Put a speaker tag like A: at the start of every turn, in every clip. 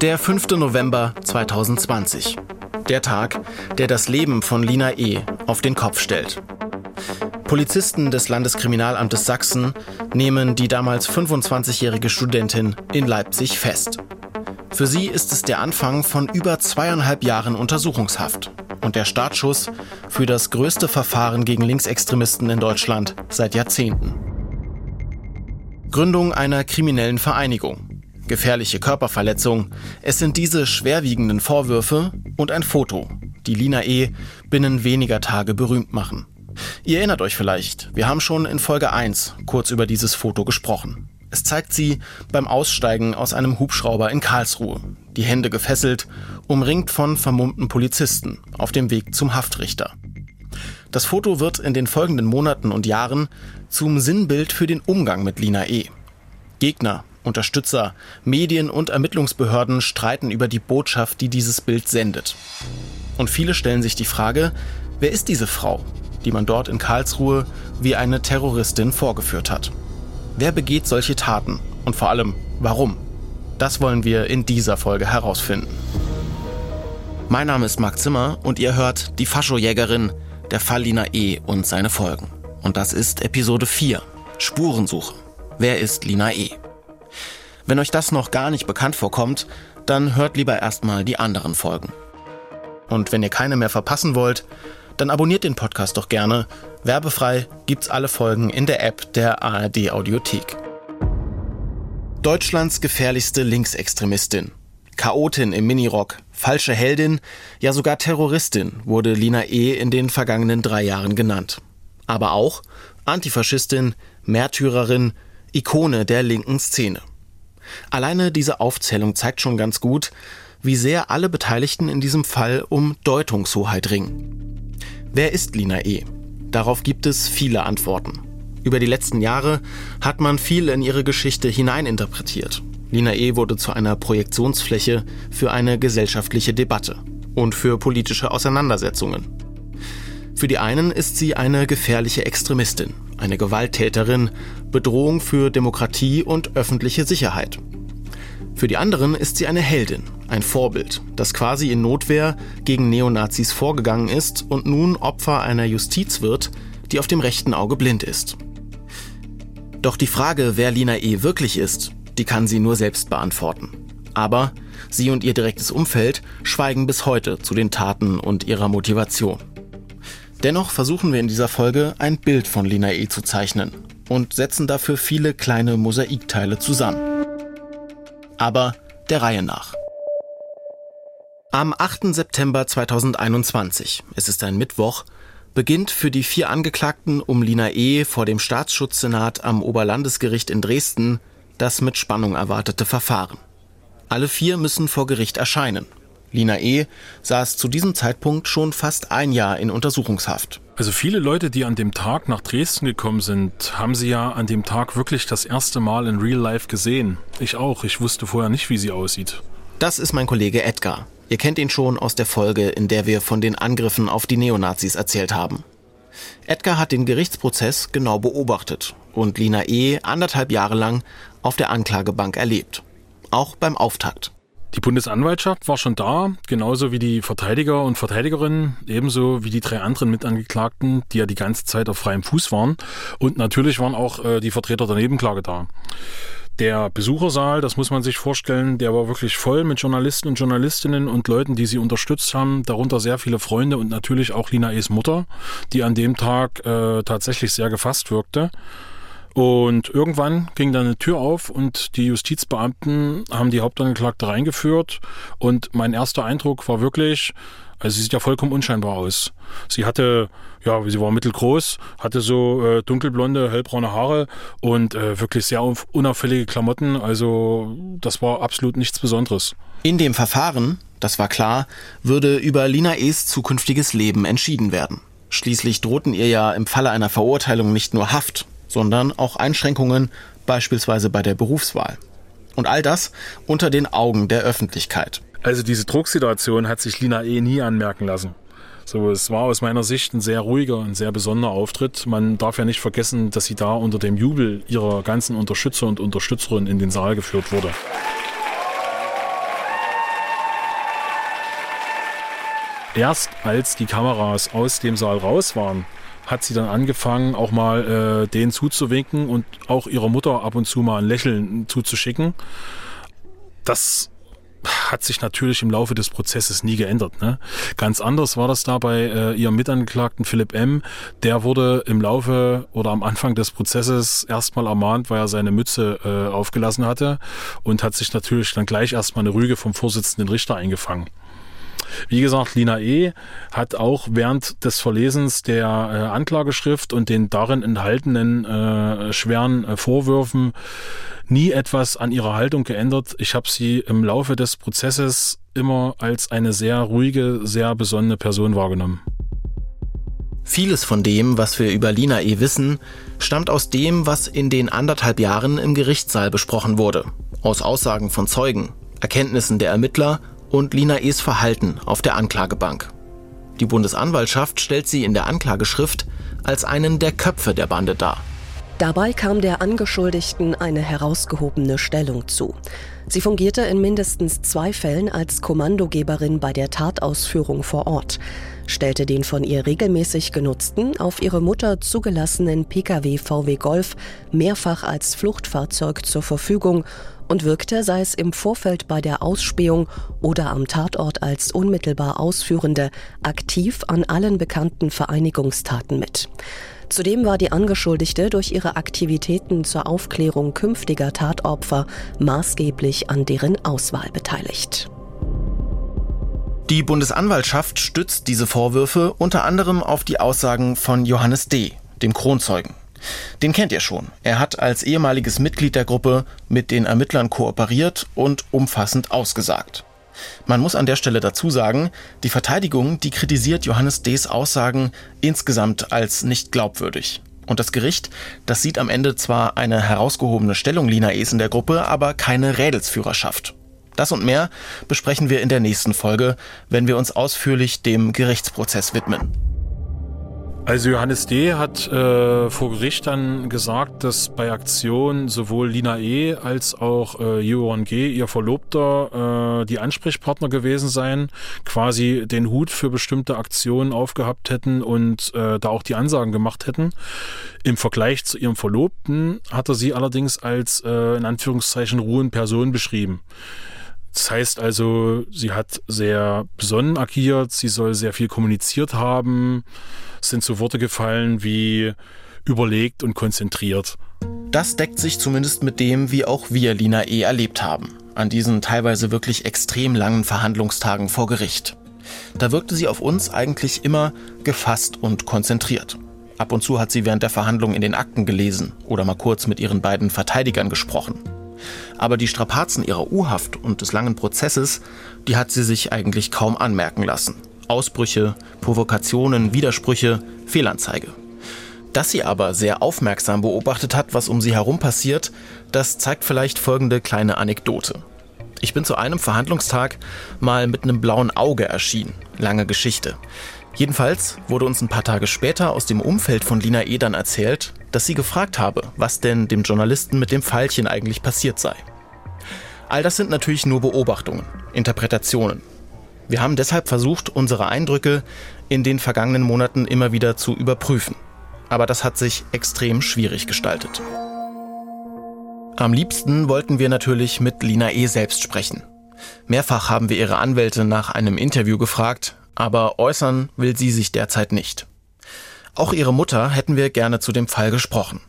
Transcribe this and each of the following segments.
A: Der 5. November 2020. Der Tag, der das Leben von Lina E. auf den Kopf stellt. Polizisten des Landeskriminalamtes Sachsen nehmen die damals 25-jährige Studentin in Leipzig fest. Für sie ist es der Anfang von über zweieinhalb Jahren Untersuchungshaft und der Startschuss für das größte Verfahren gegen Linksextremisten in Deutschland seit Jahrzehnten. Gründung einer kriminellen Vereinigung, gefährliche Körperverletzung, es sind diese schwerwiegenden Vorwürfe und ein Foto, die Lina E. binnen weniger Tage berühmt machen. Ihr erinnert euch vielleicht, wir haben schon in Folge 1 kurz über dieses Foto gesprochen. Es zeigt sie beim Aussteigen aus einem Hubschrauber in Karlsruhe, die Hände gefesselt, umringt von vermummten Polizisten, auf dem Weg zum Haftrichter. Das Foto wird in den folgenden Monaten und Jahren zum Sinnbild für den Umgang mit Lina E. Gegner, Unterstützer, Medien und Ermittlungsbehörden streiten über die Botschaft, die dieses Bild sendet. Und viele stellen sich die Frage, wer ist diese Frau, die man dort in Karlsruhe wie eine Terroristin vorgeführt hat? Wer begeht solche Taten? Und vor allem, warum? Das wollen wir in dieser Folge herausfinden. Mein Name ist Marc Zimmer und ihr hört Die Faschojägerin, der Fall Lina E. und seine Folgen. Und das ist Episode 4, Spurensuche. Wer ist Lina E? Wenn euch das noch gar nicht bekannt vorkommt, dann hört lieber erstmal die anderen Folgen. Und wenn ihr keine mehr verpassen wollt, dann abonniert den Podcast doch gerne. Werbefrei gibt's alle Folgen in der App der ARD Audiothek. Deutschlands gefährlichste Linksextremistin. Chaotin im Minirock, falsche Heldin, ja sogar Terroristin wurde Lina E. in den vergangenen drei Jahren genannt. Aber auch Antifaschistin, Märtyrerin, Ikone der linken Szene. Alleine diese Aufzählung zeigt schon ganz gut, wie sehr alle Beteiligten in diesem Fall um Deutungshoheit ringen. Wer ist Lina E? Darauf gibt es viele Antworten. Über die letzten Jahre hat man viel in ihre Geschichte hineininterpretiert. Lina E wurde zu einer Projektionsfläche für eine gesellschaftliche Debatte und für politische Auseinandersetzungen. Für die einen ist sie eine gefährliche Extremistin, eine Gewalttäterin, Bedrohung für Demokratie und öffentliche Sicherheit. Für die anderen ist sie eine Heldin, ein Vorbild, das quasi in Notwehr gegen Neonazis vorgegangen ist und nun Opfer einer Justiz wird, die auf dem rechten Auge blind ist. Doch die Frage, wer Lina E. wirklich ist, die kann sie nur selbst beantworten. Aber sie und ihr direktes Umfeld schweigen bis heute zu den Taten und ihrer Motivation. Dennoch versuchen wir in dieser Folge ein Bild von Lina E. zu zeichnen und setzen dafür viele kleine Mosaikteile zusammen aber der Reihe nach. Am 8. September 2021, es ist ein Mittwoch, beginnt für die vier Angeklagten um Lina E. vor dem Staatsschutzsenat am Oberlandesgericht in Dresden das mit Spannung erwartete Verfahren. Alle vier müssen vor Gericht erscheinen. Lina E. saß zu diesem Zeitpunkt schon fast ein Jahr in Untersuchungshaft.
B: Also viele Leute, die an dem Tag nach Dresden gekommen sind, haben sie ja an dem Tag wirklich das erste Mal in Real Life gesehen. Ich auch. Ich wusste vorher nicht, wie sie aussieht.
A: Das ist mein Kollege Edgar. Ihr kennt ihn schon aus der Folge, in der wir von den Angriffen auf die Neonazis erzählt haben. Edgar hat den Gerichtsprozess genau beobachtet und Lina E. anderthalb Jahre lang auf der Anklagebank erlebt. Auch beim Auftakt.
B: Die Bundesanwaltschaft war schon da, genauso wie die Verteidiger und Verteidigerinnen, ebenso wie die drei anderen Mitangeklagten, die ja die ganze Zeit auf freiem Fuß waren. Und natürlich waren auch äh, die Vertreter der Nebenklage da. Der Besuchersaal, das muss man sich vorstellen, der war wirklich voll mit Journalisten und Journalistinnen und Leuten, die sie unterstützt haben, darunter sehr viele Freunde und natürlich auch Lina Es Mutter, die an dem Tag äh, tatsächlich sehr gefasst wirkte. Und irgendwann ging dann eine Tür auf und die Justizbeamten haben die Hauptangeklagte reingeführt. Und mein erster Eindruck war wirklich, also sie sieht ja vollkommen unscheinbar aus. Sie hatte, ja, sie war mittelgroß, hatte so äh, dunkelblonde, hellbraune Haare und äh, wirklich sehr unauffällige Klamotten. Also das war absolut nichts Besonderes.
A: In dem Verfahren, das war klar, würde über Lina Es zukünftiges Leben entschieden werden. Schließlich drohten ihr ja im Falle einer Verurteilung nicht nur Haft, sondern auch Einschränkungen beispielsweise bei der Berufswahl. Und all das unter den Augen der Öffentlichkeit.
B: Also diese Drucksituation hat sich Lina eh nie anmerken lassen. So, es war aus meiner Sicht ein sehr ruhiger und sehr besonderer Auftritt. Man darf ja nicht vergessen, dass sie da unter dem Jubel ihrer ganzen Unterstützer und Unterstützerinnen in den Saal geführt wurde. Erst als die Kameras aus dem Saal raus waren, hat sie dann angefangen, auch mal äh, denen zuzuwinken und auch ihrer Mutter ab und zu mal ein Lächeln zuzuschicken. Das hat sich natürlich im Laufe des Prozesses nie geändert. Ne? Ganz anders war das da bei äh, ihrem Mitangeklagten Philipp M. Der wurde im Laufe oder am Anfang des Prozesses erstmal ermahnt, weil er seine Mütze äh, aufgelassen hatte und hat sich natürlich dann gleich erstmal eine Rüge vom Vorsitzenden Richter eingefangen. Wie gesagt, Lina E. hat auch während des Verlesens der äh, Anklageschrift und den darin enthaltenen äh, schweren äh, Vorwürfen nie etwas an ihrer Haltung geändert. Ich habe sie im Laufe des Prozesses immer als eine sehr ruhige, sehr besonnene Person wahrgenommen.
A: Vieles von dem, was wir über Lina E. wissen, stammt aus dem, was in den anderthalb Jahren im Gerichtssaal besprochen wurde. Aus Aussagen von Zeugen, Erkenntnissen der Ermittler und Lina E.s Verhalten auf der Anklagebank. Die Bundesanwaltschaft stellt sie in der Anklageschrift als einen der Köpfe der Bande dar.
C: Dabei kam der Angeschuldigten eine herausgehobene Stellung zu. Sie fungierte in mindestens zwei Fällen als Kommandogeberin bei der Tatausführung vor Ort, stellte den von ihr regelmäßig genutzten, auf ihre Mutter zugelassenen Pkw VW Golf mehrfach als Fluchtfahrzeug zur Verfügung und wirkte, sei es im Vorfeld bei der Ausspähung oder am Tatort als unmittelbar Ausführende, aktiv an allen bekannten Vereinigungstaten mit. Zudem war die Angeschuldigte durch ihre Aktivitäten zur Aufklärung künftiger Tatopfer maßgeblich an deren Auswahl beteiligt.
A: Die Bundesanwaltschaft stützt diese Vorwürfe unter anderem auf die Aussagen von Johannes D., dem Kronzeugen. Den kennt ihr schon. Er hat als ehemaliges Mitglied der Gruppe mit den Ermittlern kooperiert und umfassend ausgesagt. Man muss an der Stelle dazu sagen, die Verteidigung, die kritisiert Johannes D.s Aussagen insgesamt als nicht glaubwürdig. Und das Gericht, das sieht am Ende zwar eine herausgehobene Stellung Lina Es in der Gruppe, aber keine Rädelsführerschaft. Das und mehr besprechen wir in der nächsten Folge, wenn wir uns ausführlich dem Gerichtsprozess widmen.
B: Also Johannes D. hat äh, vor Gericht dann gesagt, dass bei Aktion sowohl Lina E. als auch äh, Johann G., ihr Verlobter, äh, die Ansprechpartner gewesen seien, quasi den Hut für bestimmte Aktionen aufgehabt hätten und äh, da auch die Ansagen gemacht hätten. Im Vergleich zu ihrem Verlobten hat er sie allerdings als äh, in Anführungszeichen ruhen Person beschrieben. Das heißt also, sie hat sehr besonnen agiert, sie soll sehr viel kommuniziert haben, sind so Worte gefallen wie überlegt und konzentriert.
A: Das deckt sich zumindest mit dem, wie auch wir Lina E. erlebt haben, an diesen teilweise wirklich extrem langen Verhandlungstagen vor Gericht. Da wirkte sie auf uns eigentlich immer gefasst und konzentriert. Ab und zu hat sie während der Verhandlung in den Akten gelesen oder mal kurz mit ihren beiden Verteidigern gesprochen. Aber die Strapazen ihrer U-Haft und des langen Prozesses, die hat sie sich eigentlich kaum anmerken lassen. Ausbrüche, Provokationen, Widersprüche, Fehlanzeige. Dass sie aber sehr aufmerksam beobachtet hat, was um sie herum passiert, das zeigt vielleicht folgende kleine Anekdote. Ich bin zu einem Verhandlungstag mal mit einem blauen Auge erschienen. Lange Geschichte. Jedenfalls wurde uns ein paar Tage später aus dem Umfeld von Lina E. dann erzählt, dass sie gefragt habe, was denn dem Journalisten mit dem Pfeilchen eigentlich passiert sei. All das sind natürlich nur Beobachtungen, Interpretationen. Wir haben deshalb versucht, unsere Eindrücke in den vergangenen Monaten immer wieder zu überprüfen. Aber das hat sich extrem schwierig gestaltet. Am liebsten wollten wir natürlich mit Lina E. selbst sprechen. Mehrfach haben wir ihre Anwälte nach einem Interview gefragt, aber äußern will sie sich derzeit nicht. Auch ihre Mutter hätten wir gerne zu dem Fall gesprochen.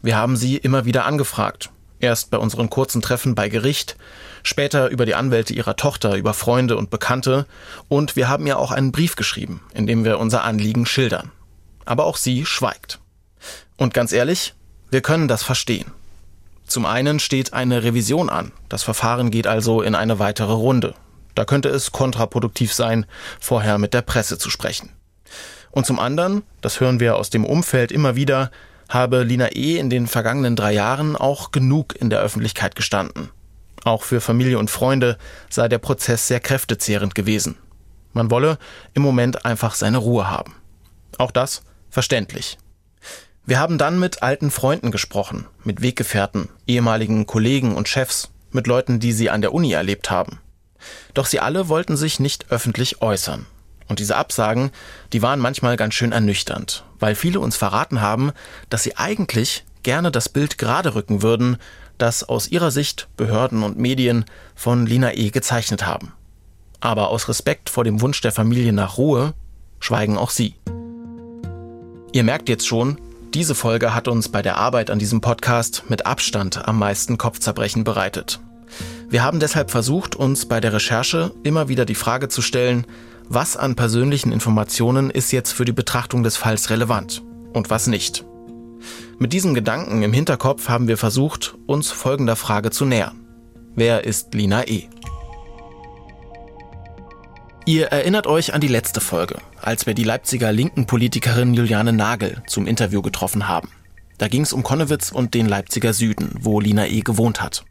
A: Wir haben sie immer wieder angefragt. Erst bei unseren kurzen Treffen bei Gericht, später über die Anwälte ihrer Tochter, über Freunde und Bekannte und wir haben ihr auch einen Brief geschrieben, in dem wir unser Anliegen schildern. Aber auch sie schweigt. Und ganz ehrlich, wir können das verstehen. Zum einen steht eine Revision an. Das Verfahren geht also in eine weitere Runde. Da könnte es kontraproduktiv sein, vorher mit der Presse zu sprechen. Und zum anderen, das hören wir aus dem Umfeld immer wieder, habe Lina E. in den vergangenen drei Jahren auch genug in der Öffentlichkeit gestanden. Auch für Familie und Freunde sei der Prozess sehr kräftezehrend gewesen. Man wolle im Moment einfach seine Ruhe haben. Auch das verständlich. Wir haben dann mit alten Freunden gesprochen, mit Weggefährten, ehemaligen Kollegen und Chefs, mit Leuten, die sie an der Uni erlebt haben. Doch sie alle wollten sich nicht öffentlich äußern. Und diese Absagen, die waren manchmal ganz schön ernüchternd, weil viele uns verraten haben, dass sie eigentlich gerne das Bild gerade rücken würden, das aus ihrer Sicht Behörden und Medien von Lina E. gezeichnet haben. Aber aus Respekt vor dem Wunsch der Familie nach Ruhe schweigen auch sie. Ihr merkt jetzt schon, diese Folge hat uns bei der Arbeit an diesem Podcast mit Abstand am meisten Kopfzerbrechen bereitet. Wir haben deshalb versucht, uns bei der Recherche immer wieder die Frage zu stellen, was an persönlichen Informationen ist jetzt für die Betrachtung des Falls relevant und was nicht. Mit diesem Gedanken im Hinterkopf haben wir versucht, uns folgender Frage zu nähern. Wer ist Lina E? Ihr erinnert euch an die letzte Folge, als wir die Leipziger linken Politikerin Juliane Nagel zum Interview getroffen haben. Da ging es um Konnewitz und den Leipziger Süden, wo Lina E. gewohnt hat.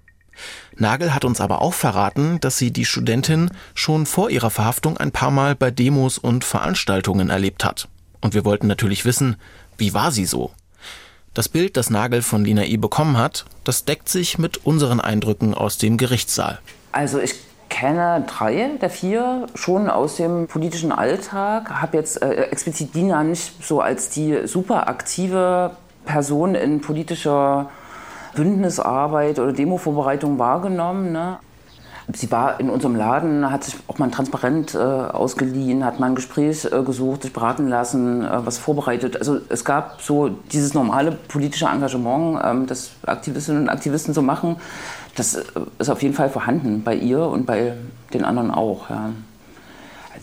A: Nagel hat uns aber auch verraten, dass sie die Studentin schon vor ihrer Verhaftung ein paar Mal bei Demos und Veranstaltungen erlebt hat. Und wir wollten natürlich wissen, wie war sie so? Das Bild, das Nagel von Lina E. bekommen hat, das deckt sich mit unseren Eindrücken aus dem Gerichtssaal.
D: Also ich kenne drei der vier schon aus dem politischen Alltag. Habe jetzt äh, explizit Dina nicht so als die super aktive Person in politischer Bündnisarbeit oder Demovorbereitung wahrgenommen. Ne? Sie war in unserem Laden, hat sich auch mal Transparent äh, ausgeliehen, hat mal ein Gespräch äh, gesucht, sich beraten lassen, äh, was vorbereitet. Also es gab so dieses normale politische Engagement, ähm, das Aktivistinnen und Aktivisten so machen das äh, ist auf jeden Fall vorhanden bei ihr und bei den anderen auch. Ja.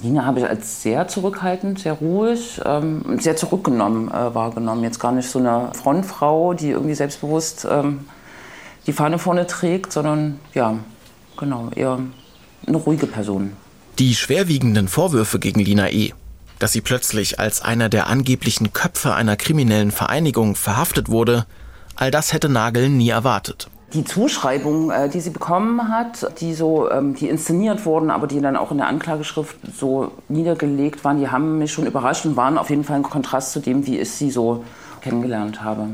D: Nina habe ich als sehr zurückhaltend, sehr ruhig, ähm, sehr zurückgenommen äh, wahrgenommen. Jetzt gar nicht so eine Frontfrau, die irgendwie selbstbewusst ähm, die Fahne vorne trägt, sondern ja, genau, eher eine ruhige Person.
A: Die schwerwiegenden Vorwürfe gegen Lina E., dass sie plötzlich als einer der angeblichen Köpfe einer kriminellen Vereinigung verhaftet wurde, all das hätte Nagel nie erwartet
D: die Zuschreibungen, äh, die sie bekommen hat, die so, ähm, die inszeniert wurden, aber die dann auch in der Anklageschrift so niedergelegt waren, die haben mich schon überrascht und waren auf jeden Fall ein Kontrast zu dem, wie ich sie so kennengelernt habe.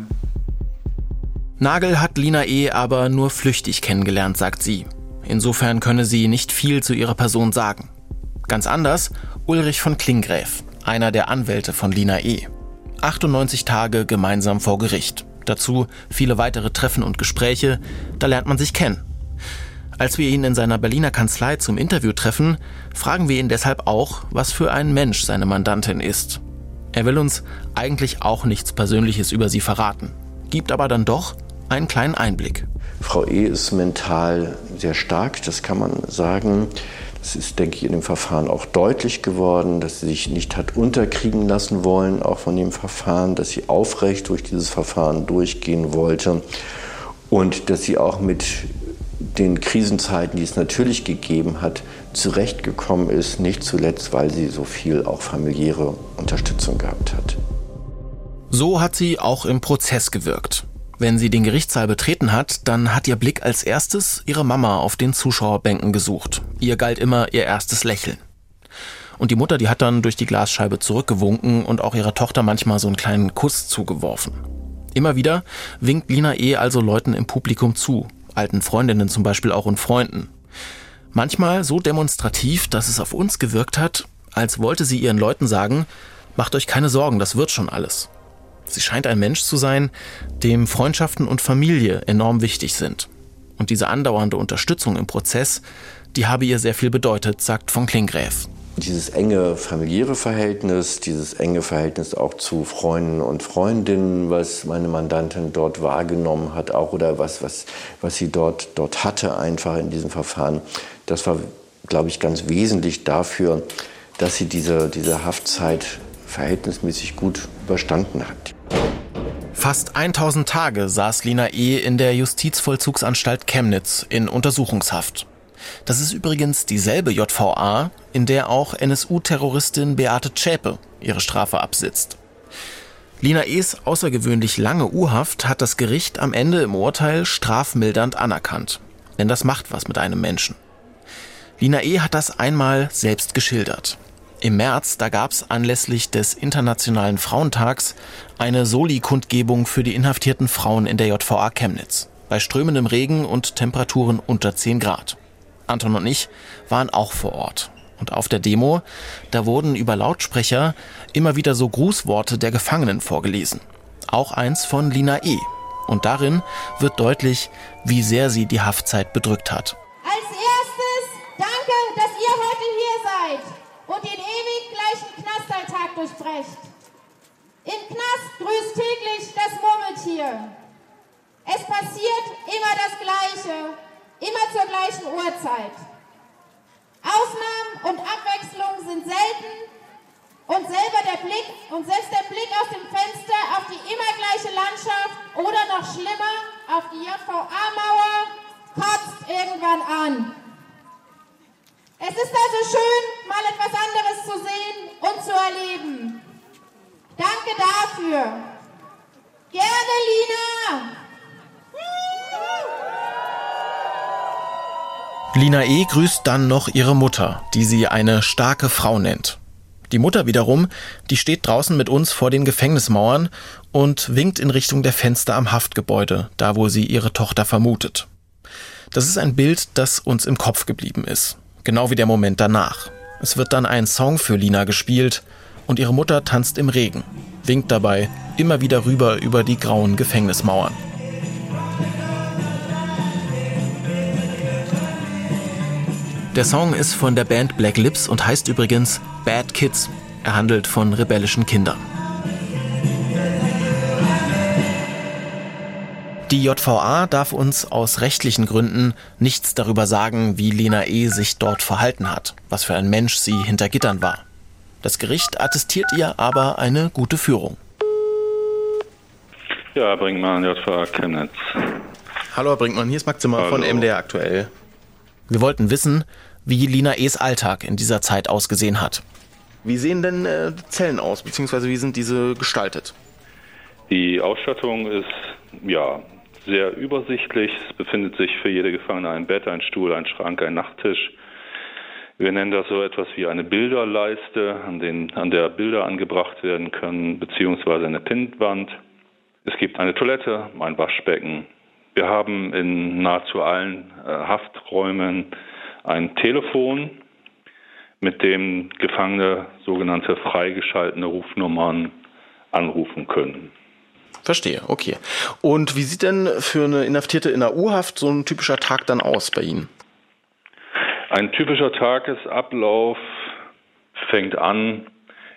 A: Nagel hat Lina E. aber nur flüchtig kennengelernt, sagt sie. Insofern könne sie nicht viel zu ihrer Person sagen. Ganz anders Ulrich von Klingräf, einer der Anwälte von Lina E. 98 Tage gemeinsam vor Gericht. Dazu viele weitere Treffen und Gespräche, da lernt man sich kennen. Als wir ihn in seiner Berliner Kanzlei zum Interview treffen, fragen wir ihn deshalb auch, was für ein Mensch seine Mandantin ist. Er will uns eigentlich auch nichts Persönliches über sie verraten, gibt aber dann doch einen kleinen Einblick.
E: Frau E. ist mental sehr stark, das kann man sagen. Es ist, denke ich, in dem Verfahren auch deutlich geworden, dass sie sich nicht hat unterkriegen lassen wollen, auch von dem Verfahren, dass sie aufrecht durch dieses Verfahren durchgehen wollte und dass sie auch mit den Krisenzeiten, die es natürlich gegeben hat, zurechtgekommen ist, nicht zuletzt, weil sie so viel auch familiäre Unterstützung gehabt hat.
A: So hat sie auch im Prozess gewirkt. Wenn sie den Gerichtssaal betreten hat, dann hat ihr Blick als erstes ihre Mama auf den Zuschauerbänken gesucht. Ihr galt immer ihr erstes Lächeln. Und die Mutter, die hat dann durch die Glasscheibe zurückgewunken und auch ihrer Tochter manchmal so einen kleinen Kuss zugeworfen. Immer wieder winkt Lina E. also Leuten im Publikum zu, alten Freundinnen zum Beispiel auch und Freunden. Manchmal so demonstrativ, dass es auf uns gewirkt hat, als wollte sie ihren Leuten sagen, macht euch keine Sorgen, das wird schon alles. Sie scheint ein Mensch zu sein, dem Freundschaften und Familie enorm wichtig sind. Und diese andauernde Unterstützung im Prozess, die habe ihr sehr viel bedeutet, sagt von Klingräf.
E: Dieses enge familiäre Verhältnis, dieses enge Verhältnis auch zu Freunden und Freundinnen, was meine Mandantin dort wahrgenommen hat, auch oder was, was, was sie dort, dort hatte, einfach in diesem Verfahren, das war, glaube ich, ganz wesentlich dafür, dass sie diese, diese Haftzeit verhältnismäßig gut überstanden hat.
A: Fast 1000 Tage saß Lina E. in der Justizvollzugsanstalt Chemnitz in Untersuchungshaft. Das ist übrigens dieselbe JVA, in der auch NSU-Terroristin Beate Zschäpe ihre Strafe absitzt. Lina E.s außergewöhnlich lange U-Haft hat das Gericht am Ende im Urteil strafmildernd anerkannt. Denn das macht was mit einem Menschen. Lina E. hat das einmal selbst geschildert. Im März, da gab es anlässlich des Internationalen Frauentags eine Soli-Kundgebung für die inhaftierten Frauen in der JVA Chemnitz. Bei strömendem Regen und Temperaturen unter 10 Grad. Anton und ich waren auch vor Ort. Und auf der Demo, da wurden über Lautsprecher immer wieder so Grußworte der Gefangenen vorgelesen. Auch eins von Lina E. Und darin wird deutlich, wie sehr sie die Haftzeit bedrückt hat.
F: Als erstes danke, dass ihr heute hier seid und den ewig gleichen Durchbrecht. Im Knast grüßt täglich das Murmeltier. Es passiert immer das Gleiche, immer zur gleichen Uhrzeit. Ausnahmen und Abwechslungen sind selten und selber der Blick und selbst der Blick aus dem Fenster auf die immer gleiche Landschaft oder noch schlimmer auf die JVA-Mauer kotzt irgendwann an. Es ist also schön, mal etwas anderes zu sehen und zu erleben. Danke dafür. Gerne, Lina.
A: Lina E. grüßt dann noch ihre Mutter, die sie eine starke Frau nennt. Die Mutter wiederum, die steht draußen mit uns vor den Gefängnismauern und winkt in Richtung der Fenster am Haftgebäude, da wo sie ihre Tochter vermutet. Das ist ein Bild, das uns im Kopf geblieben ist. Genau wie der Moment danach. Es wird dann ein Song für Lina gespielt und ihre Mutter tanzt im Regen, winkt dabei immer wieder rüber über die grauen Gefängnismauern. Der Song ist von der Band Black Lips und heißt übrigens Bad Kids. Er handelt von rebellischen Kindern. Die JVA darf uns aus rechtlichen Gründen nichts darüber sagen, wie Lena E. sich dort verhalten hat, was für ein Mensch sie hinter Gittern war. Das Gericht attestiert ihr aber eine gute Führung.
G: Ja, Brinkmann, JVA Chemnitz.
A: Hallo Herr Brinkmann, hier ist Max Zimmer Hallo. von MDR aktuell. Wir wollten wissen, wie Lina E.s Alltag in dieser Zeit ausgesehen hat. Wie sehen denn äh, Zellen aus, beziehungsweise wie sind diese gestaltet?
G: Die Ausstattung ist ja sehr übersichtlich. Es befindet sich für jede Gefangene ein Bett, ein Stuhl, ein Schrank, ein Nachttisch. Wir nennen das so etwas wie eine Bilderleiste, an, den, an der Bilder angebracht werden können, beziehungsweise eine Pintwand. Es gibt eine Toilette, ein Waschbecken. Wir haben in nahezu allen äh, Hafträumen ein Telefon, mit dem Gefangene sogenannte freigeschaltete Rufnummern anrufen können.
A: Verstehe, okay. Und wie sieht denn für eine Inhaftierte in der U-Haft so ein typischer Tag dann aus bei Ihnen?
G: Ein typischer Tagesablauf fängt an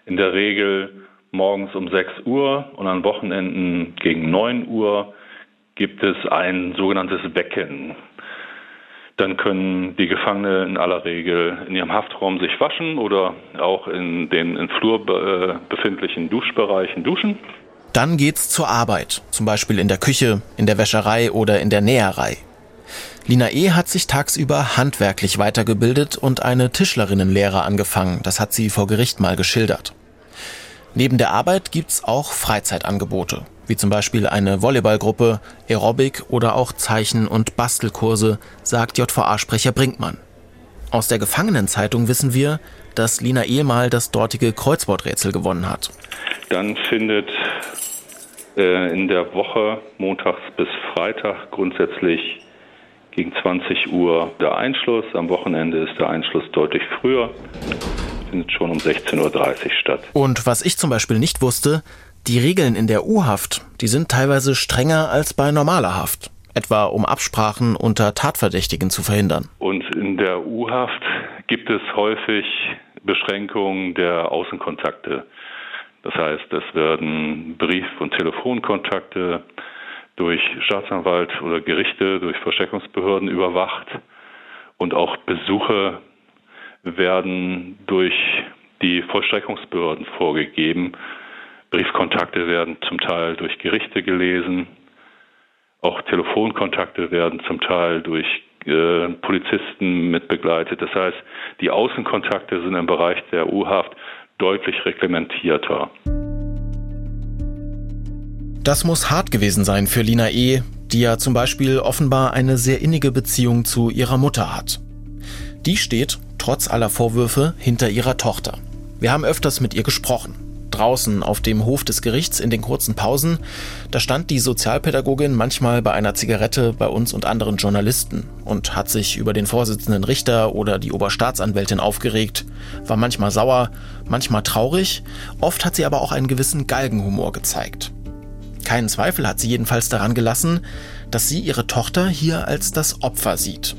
G: in der Regel morgens um 6 Uhr und an Wochenenden gegen 9 Uhr gibt es ein sogenanntes Wecken. Dann können die Gefangenen in aller Regel in ihrem Haftraum sich waschen oder auch in den im Flur äh, befindlichen Duschbereichen duschen.
A: Dann geht's zur Arbeit, zum Beispiel in der Küche, in der Wäscherei oder in der Näherei. Lina E. hat sich tagsüber handwerklich weitergebildet und eine Tischlerinnenlehre angefangen. Das hat sie vor Gericht mal geschildert. Neben der Arbeit gibt's auch Freizeitangebote wie zum Beispiel eine Volleyballgruppe, Aerobic oder auch Zeichen- und Bastelkurse, sagt JVA-Sprecher Brinkmann. Aus der Gefangenenzeitung wissen wir, dass Lina Ehemal das dortige Kreuzworträtsel gewonnen hat.
G: Dann findet in der Woche montags bis Freitag grundsätzlich gegen 20 Uhr der Einschluss. Am Wochenende ist der Einschluss deutlich früher. Findet schon um 16.30 Uhr statt.
A: Und was ich zum Beispiel nicht wusste, die Regeln in der U-Haft, die sind teilweise strenger als bei normaler Haft, etwa um Absprachen unter Tatverdächtigen zu verhindern.
G: Und in der U-Haft gibt es häufig Beschränkungen der Außenkontakte. Das heißt, es werden Brief- und Telefonkontakte durch Staatsanwalt oder Gerichte, durch Versteckungsbehörden überwacht und auch Besuche werden durch die Vollstreckungsbehörden vorgegeben Briefkontakte werden zum Teil durch Gerichte gelesen. Auch Telefonkontakte werden zum Teil durch äh, Polizisten mitbegleitet. Das heißt, die Außenkontakte sind im Bereich der U-Haft deutlich reglementierter.
A: Das muss hart gewesen sein für Lina E., die ja zum Beispiel offenbar eine sehr innige Beziehung zu ihrer Mutter hat. Die steht, trotz aller Vorwürfe, hinter ihrer Tochter. Wir haben öfters mit ihr gesprochen. Draußen auf dem Hof des Gerichts in den kurzen Pausen, da stand die Sozialpädagogin manchmal bei einer Zigarette bei uns und anderen Journalisten und hat sich über den Vorsitzenden Richter oder die Oberstaatsanwältin aufgeregt, war manchmal sauer, manchmal traurig, oft hat sie aber auch einen gewissen Galgenhumor gezeigt. Keinen Zweifel hat sie jedenfalls daran gelassen, dass sie ihre Tochter hier als das Opfer sieht.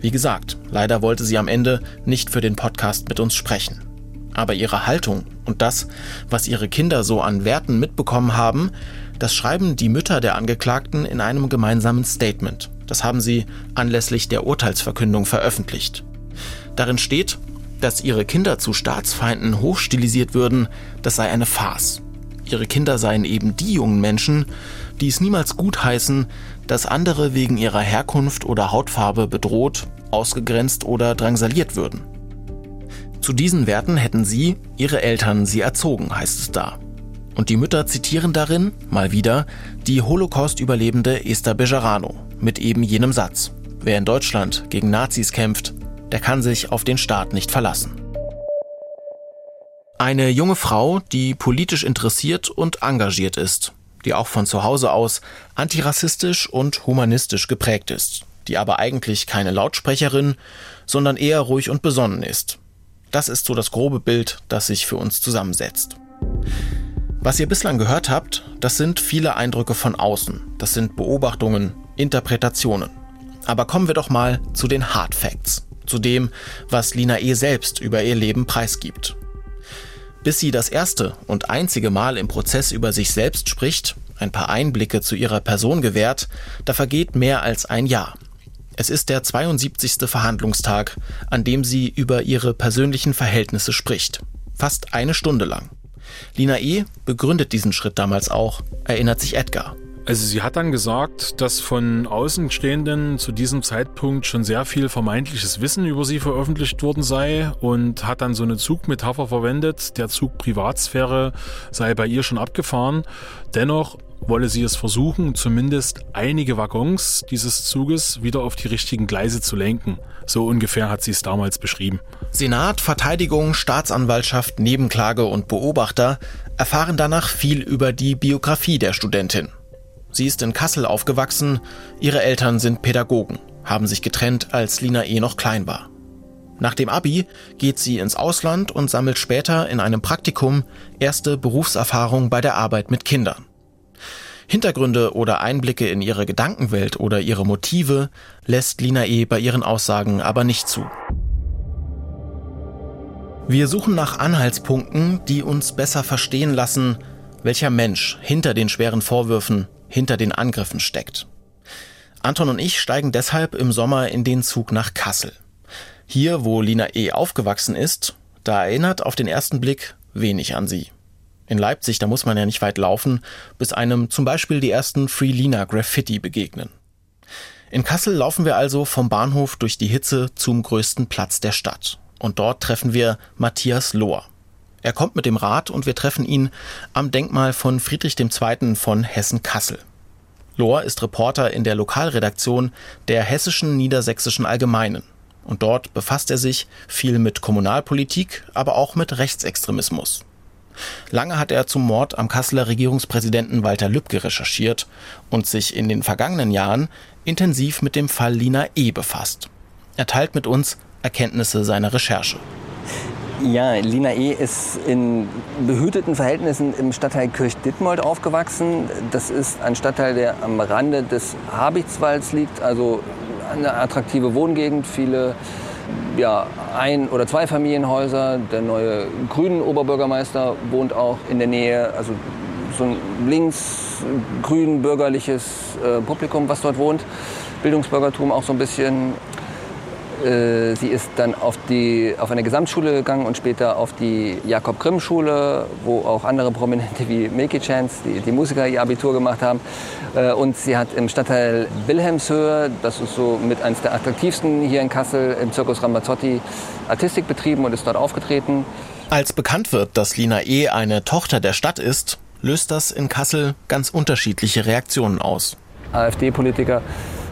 A: Wie gesagt, leider wollte sie am Ende nicht für den Podcast mit uns sprechen. Aber ihre Haltung und das, was ihre Kinder so an Werten mitbekommen haben, das schreiben die Mütter der Angeklagten in einem gemeinsamen Statement. Das haben sie anlässlich der Urteilsverkündung veröffentlicht. Darin steht, dass ihre Kinder zu Staatsfeinden hochstilisiert würden, das sei eine Farce. Ihre Kinder seien eben die jungen Menschen, die es niemals gutheißen, dass andere wegen ihrer Herkunft oder Hautfarbe bedroht, ausgegrenzt oder drangsaliert würden. Zu diesen Werten hätten sie, ihre Eltern, sie erzogen, heißt es da. Und die Mütter zitieren darin, mal wieder, die Holocaust-Überlebende Esther Bejarano mit eben jenem Satz. Wer in Deutschland gegen Nazis kämpft, der kann sich auf den Staat nicht verlassen. Eine junge Frau, die politisch interessiert und engagiert ist, die auch von zu Hause aus antirassistisch und humanistisch geprägt ist, die aber eigentlich keine Lautsprecherin, sondern eher ruhig und besonnen ist. Das ist so das grobe Bild, das sich für uns zusammensetzt. Was ihr bislang gehört habt, das sind viele Eindrücke von außen, das sind Beobachtungen, Interpretationen. Aber kommen wir doch mal zu den Hard Facts, zu dem, was Lina E. selbst über ihr Leben preisgibt. Bis sie das erste und einzige Mal im Prozess über sich selbst spricht, ein paar Einblicke zu ihrer Person gewährt, da vergeht mehr als ein Jahr. Es ist der 72. Verhandlungstag, an dem sie über ihre persönlichen Verhältnisse spricht. Fast eine Stunde lang. Lina E. begründet diesen Schritt damals auch, erinnert sich Edgar.
B: Also sie hat dann gesagt, dass von Außenstehenden zu diesem Zeitpunkt schon sehr viel vermeintliches Wissen über sie veröffentlicht worden sei und hat dann so eine Zugmetapher verwendet, der Zug Privatsphäre sei bei ihr schon abgefahren. Dennoch wolle sie es versuchen, zumindest einige Waggons dieses Zuges wieder auf die richtigen Gleise zu lenken. So ungefähr hat sie es damals beschrieben.
A: Senat, Verteidigung, Staatsanwaltschaft, Nebenklage und Beobachter erfahren danach viel über die Biografie der Studentin. Sie ist in Kassel aufgewachsen, ihre Eltern sind Pädagogen, haben sich getrennt, als Lina E. noch klein war. Nach dem Abi geht sie ins Ausland und sammelt später in einem Praktikum erste Berufserfahrung bei der Arbeit mit Kindern. Hintergründe oder Einblicke in ihre Gedankenwelt oder ihre Motive lässt Lina E. bei ihren Aussagen aber nicht zu. Wir suchen nach Anhaltspunkten, die uns besser verstehen lassen, welcher Mensch hinter den schweren Vorwürfen hinter den Angriffen steckt. Anton und ich steigen deshalb im Sommer in den Zug nach Kassel. Hier, wo Lina E. aufgewachsen ist, da erinnert auf den ersten Blick wenig an sie. In Leipzig, da muss man ja nicht weit laufen, bis einem zum Beispiel die ersten Free Lina Graffiti begegnen. In Kassel laufen wir also vom Bahnhof durch die Hitze zum größten Platz der Stadt. Und dort treffen wir Matthias Lohr. Er kommt mit dem Rad und wir treffen ihn am Denkmal von Friedrich II. von Hessen-Kassel. Lohr ist Reporter in der Lokalredaktion der Hessischen Niedersächsischen Allgemeinen. Und dort befasst er sich viel mit Kommunalpolitik, aber auch mit Rechtsextremismus. Lange hat er zum Mord am Kasseler Regierungspräsidenten Walter Lübcke recherchiert und sich in den vergangenen Jahren intensiv mit dem Fall Lina E. befasst. Er teilt mit uns Erkenntnisse seiner Recherche.
H: Ja, Lina E. ist in behüteten Verhältnissen im Stadtteil Kirch-Dittmold aufgewachsen. Das ist ein Stadtteil, der am Rande des Habichtswalds liegt, also eine attraktive Wohngegend, viele ja, Ein- oder Zweifamilienhäuser. Der neue grünen Oberbürgermeister wohnt auch in der Nähe. Also so ein links-grün bürgerliches äh, Publikum, was dort wohnt. Bildungsbürgertum auch so ein bisschen. Äh, sie ist dann auf, die, auf eine Gesamtschule gegangen und später auf die Jakob-Grimm-Schule, wo auch andere Prominente wie Milky Chance, die, die Musiker, ihr Abitur gemacht haben. Äh, und sie hat im Stadtteil Wilhelmshöhe, das ist so mit eines der attraktivsten hier in Kassel, im Zirkus Ramazzotti, Artistik betrieben und ist dort aufgetreten.
A: Als bekannt wird, dass Lina E. eine Tochter der Stadt ist, löst das in Kassel ganz unterschiedliche Reaktionen aus.
H: AfD-Politiker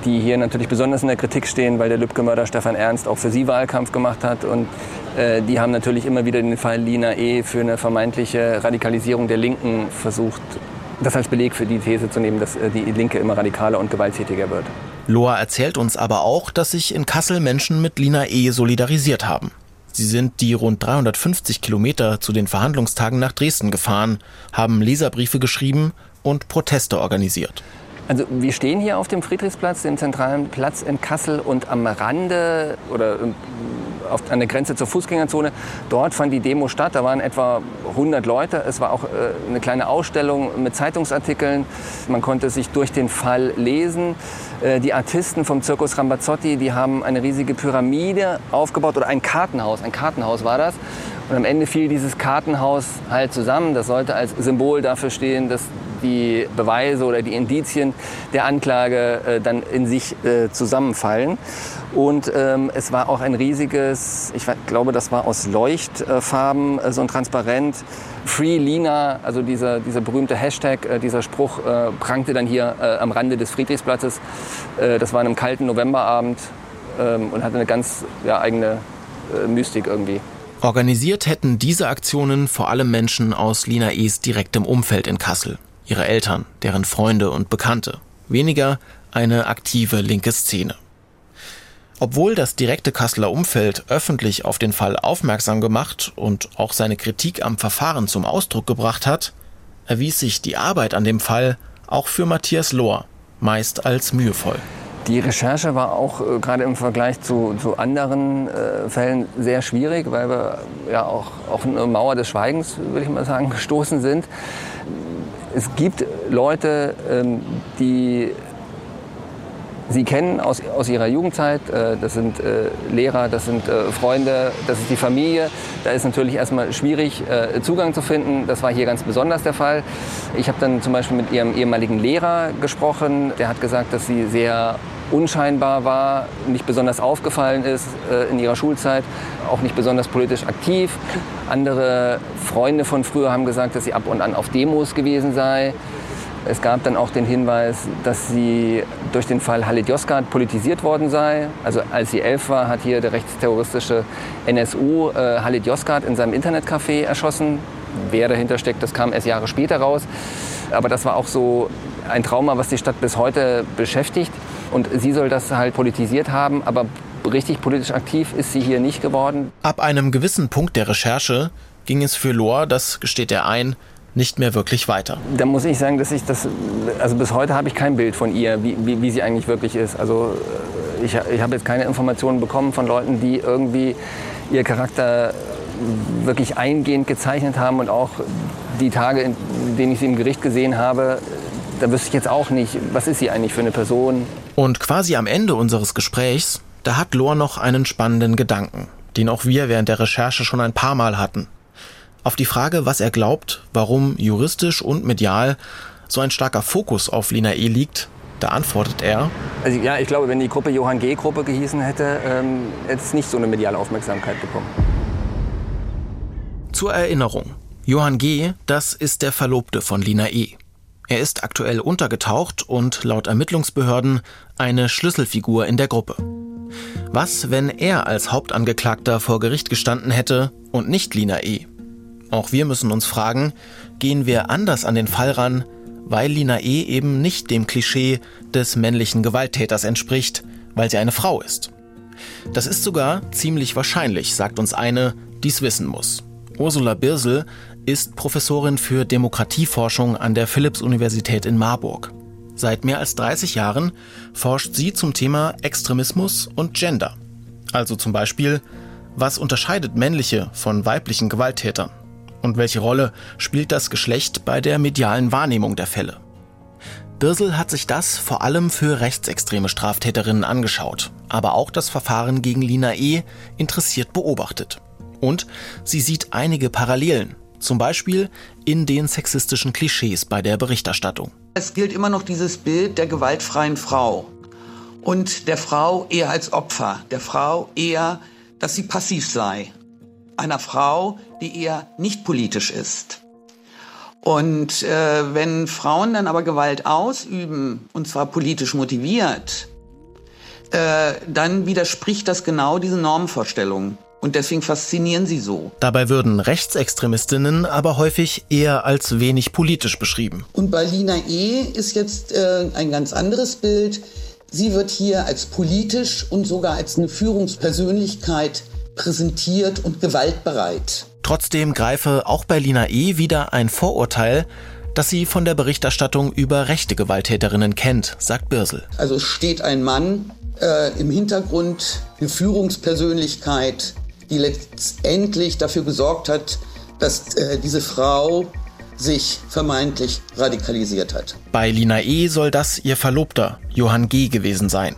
H: die hier natürlich besonders in der Kritik stehen, weil der Lübcke-Mörder Stefan Ernst auch für sie Wahlkampf gemacht hat. Und äh, die haben natürlich immer wieder den Fall Lina E. für eine vermeintliche Radikalisierung der Linken versucht, das als Beleg für die These zu nehmen, dass äh, die Linke immer radikaler und gewalttätiger wird.
A: Loa erzählt uns aber auch, dass sich in Kassel Menschen mit Lina E. solidarisiert haben. Sie sind die rund 350 Kilometer zu den Verhandlungstagen nach Dresden gefahren, haben Leserbriefe geschrieben und Proteste organisiert.
H: Also wir stehen hier auf dem Friedrichsplatz, dem zentralen Platz in Kassel und am Rande oder auf, an der Grenze zur Fußgängerzone. Dort fand die Demo statt. Da waren etwa 100 Leute. Es war auch äh, eine kleine Ausstellung mit Zeitungsartikeln. Man konnte sich durch den Fall lesen. Äh, die Artisten vom Zirkus Rambazzotti, die haben eine riesige Pyramide aufgebaut oder ein Kartenhaus. Ein Kartenhaus war das. Und am Ende fiel dieses Kartenhaus halt zusammen. Das sollte als Symbol dafür stehen, dass die Beweise oder die Indizien der Anklage äh, dann in sich äh, zusammenfallen. Und ähm, es war auch ein riesiges, ich glaube, das war aus Leuchtfarben, äh, so ein Transparent. Free Lina, also dieser, dieser berühmte Hashtag, äh, dieser Spruch äh, prangte dann hier äh, am Rande des Friedrichsplatzes. das war an einem kalten Novemberabend ähm, und hatte eine ganz ja, eigene Mystik irgendwie.
A: Organisiert hätten diese Aktionen vor allem Menschen aus Lina Es direktem Umfeld in Kassel ihre Eltern, deren Freunde und Bekannte, weniger eine aktive linke Szene. Obwohl das direkte Kasseler Umfeld öffentlich auf den Fall aufmerksam gemacht und auch seine Kritik am Verfahren zum Ausdruck gebracht hat, erwies sich die Arbeit an dem Fall auch für Matthias Lohr meist als mühevoll.
H: Die Recherche war auch äh, gerade im Vergleich zu, zu anderen äh, Fällen sehr schwierig, weil wir ja auch auf eine Mauer des Schweigens, würde ich mal sagen, gestoßen sind. Es gibt Leute, ähm, die Sie kennen aus, aus Ihrer Jugendzeit. Äh, das sind äh, Lehrer, das sind äh, Freunde, das ist die Familie. Da ist natürlich erstmal schwierig, Zugang zu finden. Das war hier ganz besonders der Fall. Ich habe dann zum Beispiel mit Ihrem ehemaligen Lehrer gesprochen. Der hat gesagt, dass Sie sehr unscheinbar war, nicht besonders aufgefallen ist in ihrer Schulzeit, auch nicht besonders politisch aktiv. Andere Freunde von früher haben gesagt, dass sie ab und an auf Demos gewesen sei. Es gab dann auch den Hinweis, dass sie durch den Fall Halit Yozgat politisiert worden sei. Also als sie elf war, hat hier der rechtsterroristische NSU äh, Halit Yozgat in seinem Internetcafé erschossen. Wer dahinter steckt, das kam erst Jahre später raus. Aber das war auch so ein Trauma, was die Stadt bis heute beschäftigt. Und sie soll das halt politisiert haben, aber richtig politisch aktiv ist sie hier nicht geworden.
A: Ab einem gewissen Punkt der Recherche ging es für Lohr, das gesteht er ein, nicht mehr wirklich weiter.
H: Da muss ich sagen, dass ich das, also bis heute habe ich kein Bild von ihr, wie, wie, wie sie eigentlich wirklich ist. Also äh, ich, ich habe jetzt keine Informationen bekommen von Leuten, die irgendwie ihr Charakter wirklich eingehend gezeichnet haben und auch die Tage, in denen ich sie im Gericht gesehen habe, da wüsste ich jetzt auch nicht, was ist sie eigentlich für eine Person.
A: Und quasi am Ende unseres Gesprächs, da hat Lor noch einen spannenden Gedanken, den auch wir während der Recherche schon ein paar Mal hatten. Auf die Frage, was er glaubt, warum juristisch und medial so ein starker Fokus auf Lina E liegt, da antwortet er.
H: Also ja, ich glaube, wenn die Gruppe Johann G. Gruppe gehießen hätte, ähm, hätte es nicht so eine mediale Aufmerksamkeit bekommen.
A: Zur Erinnerung. Johann G., das ist der Verlobte von Lina E. Er ist aktuell untergetaucht und laut Ermittlungsbehörden eine Schlüsselfigur in der Gruppe. Was, wenn er als Hauptangeklagter vor Gericht gestanden hätte und nicht Lina E? Auch wir müssen uns fragen, gehen wir anders an den Fall ran, weil Lina E eben nicht dem Klischee des männlichen Gewalttäters entspricht, weil sie eine Frau ist. Das ist sogar ziemlich wahrscheinlich, sagt uns eine, die's wissen muss. Ursula Birsel ist Professorin für Demokratieforschung an der Philipps-Universität in Marburg. Seit mehr als 30 Jahren forscht sie zum Thema Extremismus und Gender. Also zum Beispiel, was unterscheidet männliche von weiblichen Gewalttätern? Und welche Rolle spielt das Geschlecht bei der medialen Wahrnehmung der Fälle? Birsel hat sich das vor allem für rechtsextreme Straftäterinnen angeschaut, aber auch das Verfahren gegen Lina E. interessiert beobachtet. Und sie sieht einige Parallelen zum Beispiel in den sexistischen Klischees bei der Berichterstattung.
I: Es gilt immer noch dieses Bild der gewaltfreien Frau und der Frau eher als Opfer, der Frau eher, dass sie passiv sei, einer Frau, die eher nicht politisch ist. Und äh, wenn Frauen dann aber Gewalt ausüben, und zwar politisch motiviert, äh, dann widerspricht das genau diesen Normvorstellungen. Und deswegen faszinieren sie so.
A: Dabei würden Rechtsextremistinnen aber häufig eher als wenig politisch beschrieben.
I: Und bei Lina E. ist jetzt äh, ein ganz anderes Bild. Sie wird hier als politisch und sogar als eine Führungspersönlichkeit präsentiert und gewaltbereit.
A: Trotzdem greife auch bei Lina E. wieder ein Vorurteil, das sie von der Berichterstattung über rechte Gewalttäterinnen kennt, sagt Birsel.
I: Also steht ein Mann äh, im Hintergrund, eine Führungspersönlichkeit, die letztendlich dafür gesorgt hat, dass äh, diese Frau sich vermeintlich radikalisiert hat.
A: Bei Lina E. soll das ihr Verlobter, Johann G. gewesen sein.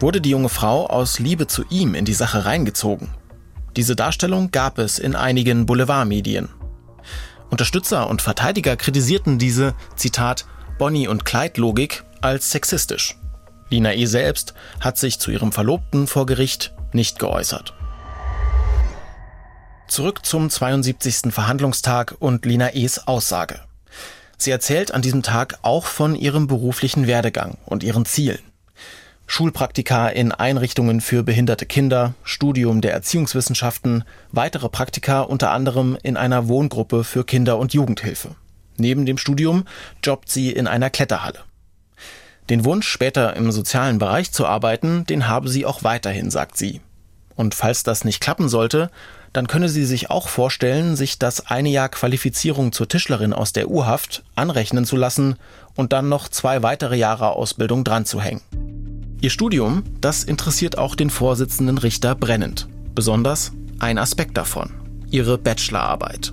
A: Wurde die junge Frau aus Liebe zu ihm in die Sache reingezogen? Diese Darstellung gab es in einigen Boulevardmedien. Unterstützer und Verteidiger kritisierten diese, Zitat, Bonnie und Clyde-Logik als sexistisch. Lina E. selbst hat sich zu ihrem Verlobten vor Gericht nicht geäußert. Zurück zum 72. Verhandlungstag und Lina E.s Aussage. Sie erzählt an diesem Tag auch von ihrem beruflichen Werdegang und ihren Zielen. Schulpraktika in Einrichtungen für behinderte Kinder, Studium der Erziehungswissenschaften, weitere Praktika unter anderem in einer Wohngruppe für Kinder- und Jugendhilfe. Neben dem Studium jobbt sie in einer Kletterhalle. Den Wunsch, später im sozialen Bereich zu arbeiten, den habe sie auch weiterhin, sagt sie. Und falls das nicht klappen sollte, dann könne sie sich auch vorstellen, sich das eine Jahr Qualifizierung zur Tischlerin aus der U-Haft anrechnen zu lassen und dann noch zwei weitere Jahre Ausbildung dran zu hängen. Ihr Studium, das interessiert auch den Vorsitzenden Richter brennend. Besonders ein Aspekt davon, ihre Bachelorarbeit.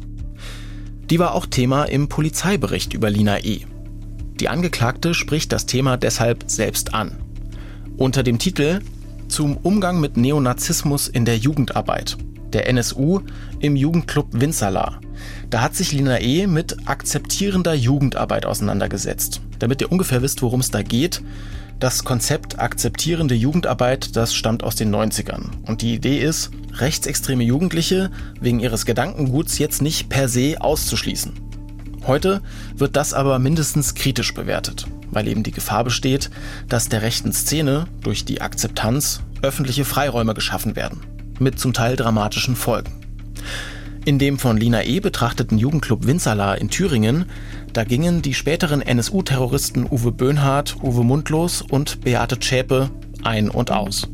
A: Die war auch Thema im Polizeibericht über Lina E. Die Angeklagte spricht das Thema deshalb selbst an. Unter dem Titel Zum Umgang mit Neonazismus in der Jugendarbeit der NSU, im Jugendclub Winzerla. Da hat sich Lina E. mit akzeptierender Jugendarbeit auseinandergesetzt. Damit ihr ungefähr wisst, worum es da geht, das Konzept akzeptierende Jugendarbeit, das stammt aus den 90ern. Und die Idee ist, rechtsextreme Jugendliche wegen ihres Gedankenguts jetzt nicht per se auszuschließen. Heute wird das aber mindestens kritisch bewertet, weil eben die Gefahr besteht, dass der rechten Szene durch die Akzeptanz öffentliche Freiräume geschaffen werden mit zum Teil dramatischen Folgen. In dem von Lina E. betrachteten Jugendclub Winzerla in Thüringen, da gingen die späteren NSU-Terroristen Uwe Böhnhardt, Uwe Mundlos und Beate Zschäpe ein und aus.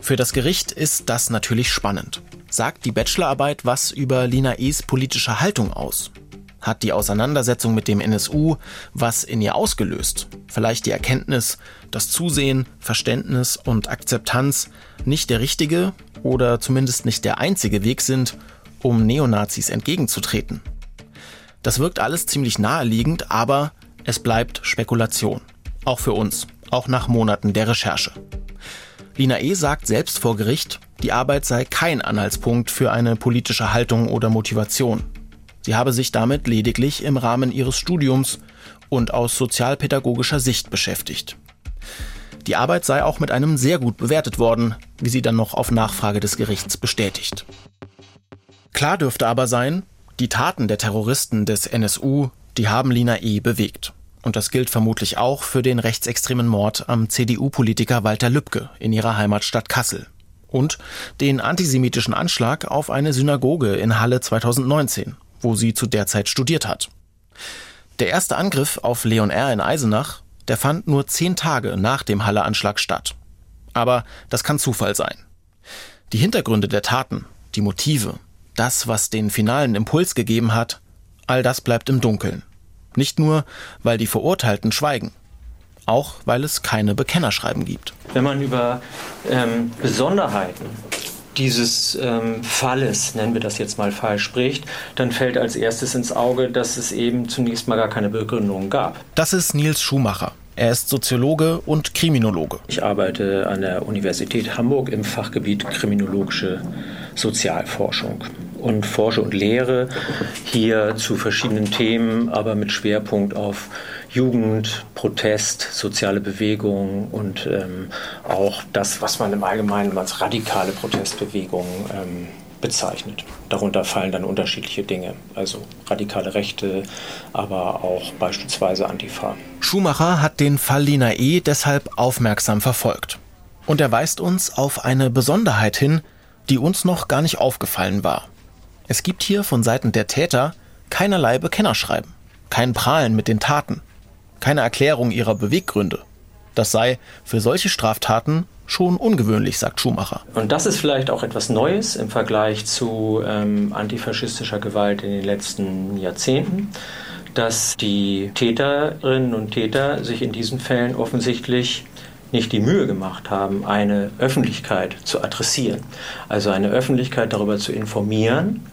A: Für das Gericht ist das natürlich spannend. Sagt die Bachelorarbeit was über Lina E.s politische Haltung aus? Hat die Auseinandersetzung mit dem NSU was in ihr ausgelöst? Vielleicht die Erkenntnis, dass Zusehen, Verständnis und Akzeptanz nicht der richtige oder zumindest nicht der einzige Weg sind, um Neonazis entgegenzutreten. Das wirkt alles ziemlich naheliegend, aber es bleibt Spekulation. Auch für uns, auch nach Monaten der Recherche. Lina E. sagt selbst vor Gericht, die Arbeit sei kein Anhaltspunkt für eine politische Haltung oder Motivation. Sie habe sich damit lediglich im Rahmen ihres Studiums und aus sozialpädagogischer Sicht beschäftigt. Die Arbeit sei auch mit einem sehr gut bewertet worden, wie sie dann noch auf Nachfrage des Gerichts bestätigt. Klar dürfte aber sein, die Taten der Terroristen des NSU, die haben Lina E. bewegt. Und das gilt vermutlich auch für den rechtsextremen Mord am CDU-Politiker Walter Lübcke in ihrer Heimatstadt Kassel. Und den antisemitischen Anschlag auf eine Synagoge in Halle 2019, wo sie zu der Zeit studiert hat. Der erste Angriff auf Leon R. in Eisenach der fand nur zehn Tage nach dem Halle-Anschlag statt. Aber das kann Zufall sein. Die Hintergründe der Taten, die Motive, das, was den finalen Impuls gegeben hat, all das bleibt im Dunkeln. Nicht nur, weil die Verurteilten schweigen, auch weil es keine Bekennerschreiben gibt.
J: Wenn man über ähm, Besonderheiten dieses ähm, Falles, nennen wir das jetzt mal falsch, spricht, dann fällt als erstes ins Auge, dass es eben zunächst mal gar keine Begründung gab.
A: Das ist Nils Schumacher. Er ist Soziologe und Kriminologe.
J: Ich arbeite an der Universität Hamburg im Fachgebiet Kriminologische Sozialforschung und forsche und lehre hier zu verschiedenen Themen, aber mit Schwerpunkt auf Jugend, Protest, soziale Bewegung und ähm, auch das, was man im Allgemeinen als radikale Protestbewegung ähm, bezeichnet. Darunter fallen dann unterschiedliche Dinge, also radikale Rechte, aber auch beispielsweise Antifa.
A: Schumacher hat den Fall Lina E. deshalb aufmerksam verfolgt. Und er weist uns auf eine Besonderheit hin, die uns noch gar nicht aufgefallen war. Es gibt hier von Seiten der Täter keinerlei Bekennerschreiben, kein Prahlen mit den Taten, keine Erklärung ihrer Beweggründe. Das sei für solche Straftaten schon ungewöhnlich, sagt Schumacher.
J: Und das ist vielleicht auch etwas Neues im Vergleich zu ähm, antifaschistischer Gewalt in den letzten Jahrzehnten, dass die Täterinnen und Täter sich in diesen Fällen offensichtlich nicht die Mühe gemacht haben, eine Öffentlichkeit zu adressieren. Also eine Öffentlichkeit darüber zu informieren,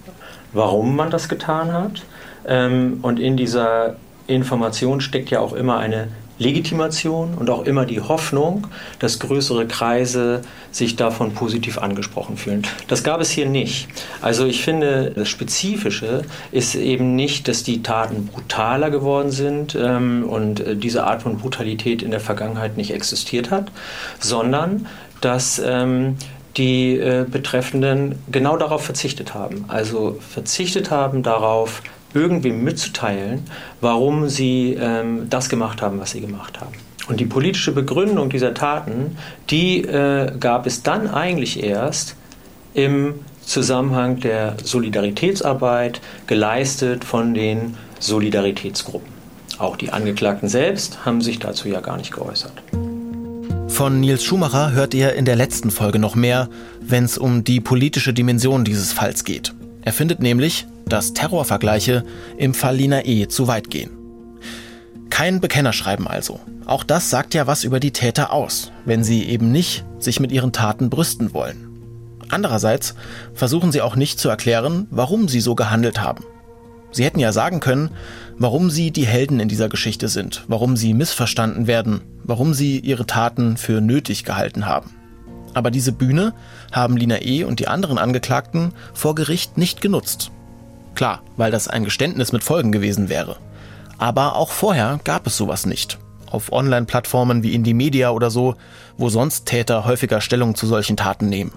J: warum man das getan hat. Ähm, und in dieser Information steckt ja auch immer eine Legitimation und auch immer die Hoffnung, dass größere Kreise sich davon positiv angesprochen fühlen. Das gab es hier nicht. Also ich finde, das Spezifische ist eben nicht, dass die Taten brutaler geworden sind ähm, und äh, diese Art von Brutalität in der Vergangenheit nicht existiert hat, sondern dass ähm, die äh, Betreffenden genau darauf verzichtet haben. Also verzichtet haben darauf, irgendwem mitzuteilen, warum sie ähm, das gemacht haben, was sie gemacht haben. Und die politische Begründung dieser Taten, die äh, gab es dann eigentlich erst im Zusammenhang der Solidaritätsarbeit geleistet von den Solidaritätsgruppen. Auch die Angeklagten selbst haben sich dazu ja gar nicht geäußert.
A: Von Nils Schumacher hört ihr in der letzten Folge noch mehr, wenn es um die politische Dimension dieses Falls geht. Er findet nämlich, dass Terrorvergleiche im Fall Lina E. zu weit gehen. Kein Bekennerschreiben also. Auch das sagt ja was über die Täter aus, wenn sie eben nicht sich mit ihren Taten brüsten wollen. Andererseits versuchen sie auch nicht zu erklären, warum sie so gehandelt haben. Sie hätten ja sagen können, warum sie die Helden in dieser Geschichte sind, warum sie missverstanden werden, warum sie ihre Taten für nötig gehalten haben. Aber diese Bühne haben Lina E. und die anderen Angeklagten vor Gericht nicht genutzt. Klar, weil das ein Geständnis mit Folgen gewesen wäre. Aber auch vorher gab es sowas nicht. Auf Online-Plattformen wie Indie Media oder so, wo sonst Täter häufiger Stellung zu solchen Taten nehmen.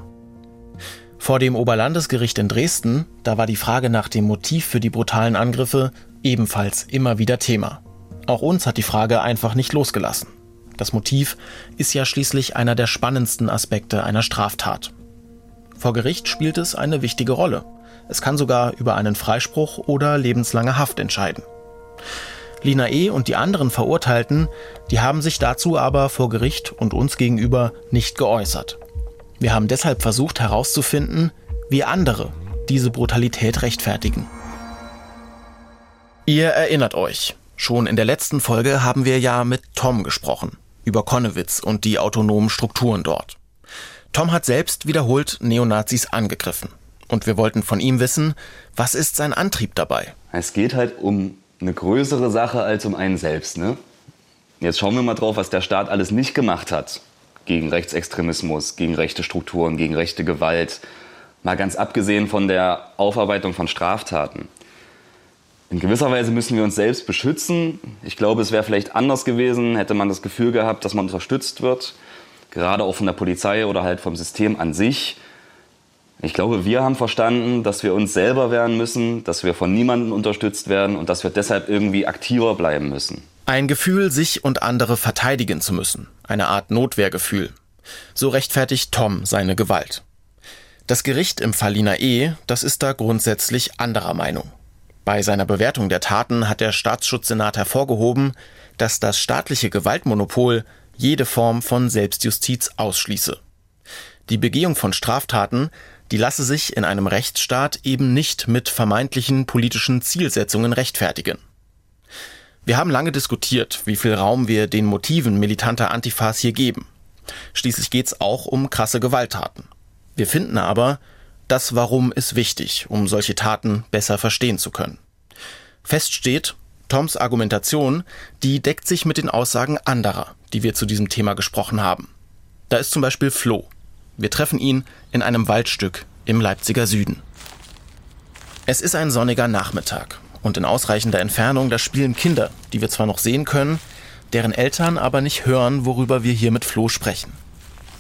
A: Vor dem Oberlandesgericht in Dresden, da war die Frage nach dem Motiv für die brutalen Angriffe ebenfalls immer wieder Thema. Auch uns hat die Frage einfach nicht losgelassen. Das Motiv ist ja schließlich einer der spannendsten Aspekte einer Straftat. Vor Gericht spielt es eine wichtige Rolle. Es kann sogar über einen Freispruch oder lebenslange Haft entscheiden. Lina E. und die anderen Verurteilten, die haben sich dazu aber vor Gericht und uns gegenüber nicht geäußert. Wir haben deshalb versucht herauszufinden, wie andere diese Brutalität rechtfertigen. Ihr erinnert euch, schon in der letzten Folge haben wir ja mit Tom gesprochen, über Konnewitz und die autonomen Strukturen dort. Tom hat selbst wiederholt Neonazis angegriffen. Und wir wollten von ihm wissen, was ist sein Antrieb dabei?
K: Es geht halt um eine größere Sache als um einen selbst. Ne? Jetzt schauen wir mal drauf, was der Staat alles nicht gemacht hat. Gegen Rechtsextremismus, gegen rechte Strukturen, gegen rechte Gewalt. Mal ganz abgesehen von der Aufarbeitung von Straftaten. In gewisser Weise müssen wir uns selbst beschützen. Ich glaube, es wäre vielleicht anders gewesen, hätte man das Gefühl gehabt, dass man unterstützt wird. Gerade auch von der Polizei oder halt vom System an sich. Ich glaube, wir haben verstanden, dass wir uns selber wehren müssen, dass wir von niemandem unterstützt werden und dass wir deshalb irgendwie aktiver bleiben müssen.
A: Ein Gefühl, sich und andere verteidigen zu müssen. Eine Art Notwehrgefühl. So rechtfertigt Tom seine Gewalt. Das Gericht im Fall Lina E., das ist da grundsätzlich anderer Meinung. Bei seiner Bewertung der Taten hat der Staatsschutzsenat hervorgehoben, dass das staatliche Gewaltmonopol jede Form von Selbstjustiz ausschließe. Die Begehung von Straftaten die lasse sich in einem Rechtsstaat eben nicht mit vermeintlichen politischen Zielsetzungen rechtfertigen. Wir haben lange diskutiert, wie viel Raum wir den Motiven militanter Antifas hier geben. Schließlich geht's auch um krasse Gewalttaten. Wir finden aber, das Warum ist wichtig, um solche Taten besser verstehen zu können. Fest steht, Toms Argumentation, die deckt sich mit den Aussagen anderer, die wir zu diesem Thema gesprochen haben. Da ist zum Beispiel Flo, wir treffen ihn in einem Waldstück im Leipziger Süden. Es ist ein sonniger Nachmittag und in ausreichender Entfernung da spielen Kinder, die wir zwar noch sehen können, deren Eltern aber nicht hören, worüber wir hier mit Flo sprechen.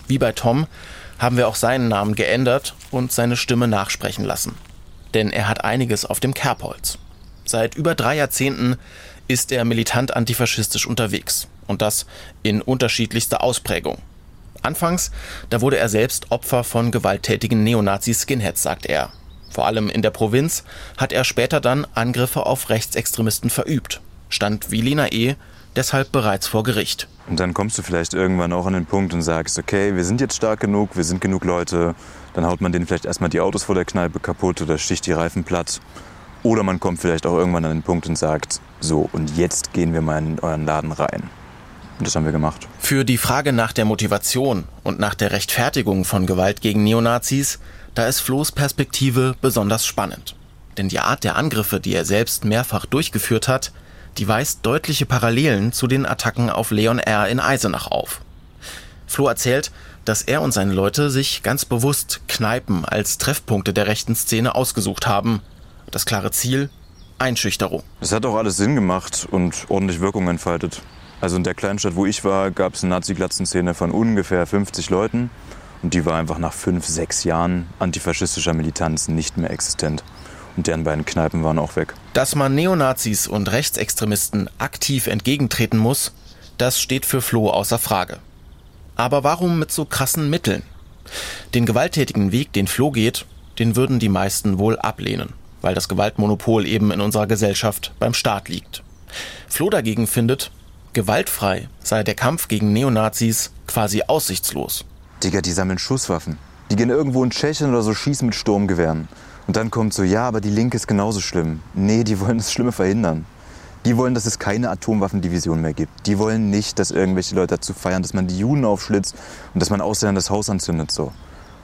A: Wie bei Tom haben wir auch seinen Namen geändert und seine Stimme nachsprechen lassen. Denn er hat einiges auf dem Kerbholz. Seit über drei Jahrzehnten ist er militant antifaschistisch unterwegs. Und das in unterschiedlichster Ausprägung. Anfangs, da wurde er selbst Opfer von gewalttätigen Neonazi-Skinheads, sagt er. Vor allem in der Provinz hat er später dann Angriffe auf Rechtsextremisten verübt. Stand wie Lina E. deshalb bereits vor Gericht.
L: Und dann kommst du vielleicht irgendwann auch an den Punkt und sagst, okay, wir sind jetzt stark genug, wir sind genug Leute. Dann haut man denen vielleicht erstmal die Autos vor der Kneipe kaputt oder sticht die Reifen platt. Oder man kommt vielleicht auch irgendwann an den Punkt und sagt, so, und jetzt gehen wir mal in euren Laden rein. Und das haben wir gemacht.
A: Für die Frage nach der Motivation und nach der Rechtfertigung von Gewalt gegen Neonazis, da ist Flohs Perspektive besonders spannend. Denn die Art der Angriffe, die er selbst mehrfach durchgeführt hat, die weist deutliche Parallelen zu den Attacken auf Leon R. in Eisenach auf. Floh erzählt, dass er und seine Leute sich ganz bewusst Kneipen als Treffpunkte der rechten Szene ausgesucht haben. Das klare Ziel? Einschüchterung.
L: Es hat auch alles Sinn gemacht und ordentlich Wirkung entfaltet. Also in der Kleinstadt, wo ich war, gab es eine Nazi-Glatzenszene von ungefähr 50 Leuten. Und die war einfach nach fünf, sechs Jahren antifaschistischer Militanz nicht mehr existent. Und deren beiden Kneipen waren auch weg.
A: Dass man Neonazis und Rechtsextremisten aktiv entgegentreten muss, das steht für Floh außer Frage. Aber warum mit so krassen Mitteln? Den gewalttätigen Weg, den Floh geht, den würden die meisten wohl ablehnen, weil das Gewaltmonopol eben in unserer Gesellschaft beim Staat liegt. Floh dagegen findet, Gewaltfrei sei der Kampf gegen Neonazis quasi aussichtslos.
L: Digga, die sammeln Schusswaffen. Die gehen irgendwo in Tschechien oder so schießen mit Sturmgewehren. Und dann kommt so, ja, aber die Linke ist genauso schlimm. Nee, die wollen das Schlimme verhindern. Die wollen, dass es keine Atomwaffendivision mehr gibt. Die wollen nicht, dass irgendwelche Leute dazu feiern, dass man die Juden aufschlitzt und dass man Ausländern das Haus anzündet. So.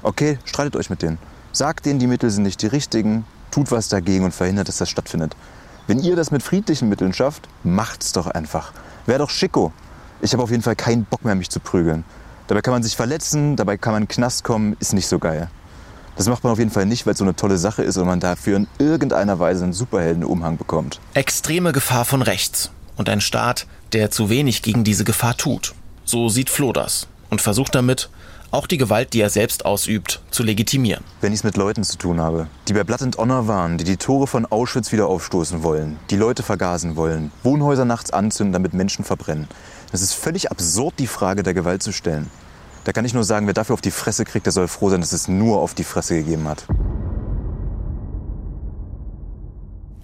L: Okay, streitet euch mit denen. Sagt denen, die Mittel sind nicht die richtigen, tut was dagegen und verhindert, dass das stattfindet. Wenn ihr das mit friedlichen Mitteln schafft, macht's doch einfach. Wäre doch schicko. Ich habe auf jeden Fall keinen Bock mehr, mich zu prügeln. Dabei kann man sich verletzen, dabei kann man in den Knast kommen, ist nicht so geil. Das macht man auf jeden Fall nicht, weil es so eine tolle Sache ist und man dafür in irgendeiner Weise einen Superheldenumhang bekommt.
A: Extreme Gefahr von rechts und ein Staat, der zu wenig gegen diese Gefahr tut. So sieht Flo das und versucht damit, auch die Gewalt, die er selbst ausübt, zu legitimieren.
L: Wenn ich es mit Leuten zu tun habe, die bei Blood and Honor waren, die die Tore von Auschwitz wieder aufstoßen wollen, die Leute vergasen wollen, Wohnhäuser nachts anzünden, damit Menschen verbrennen. Es ist völlig absurd, die Frage der Gewalt zu stellen. Da kann ich nur sagen, wer dafür auf die Fresse kriegt, der soll froh sein, dass es nur auf die Fresse gegeben hat.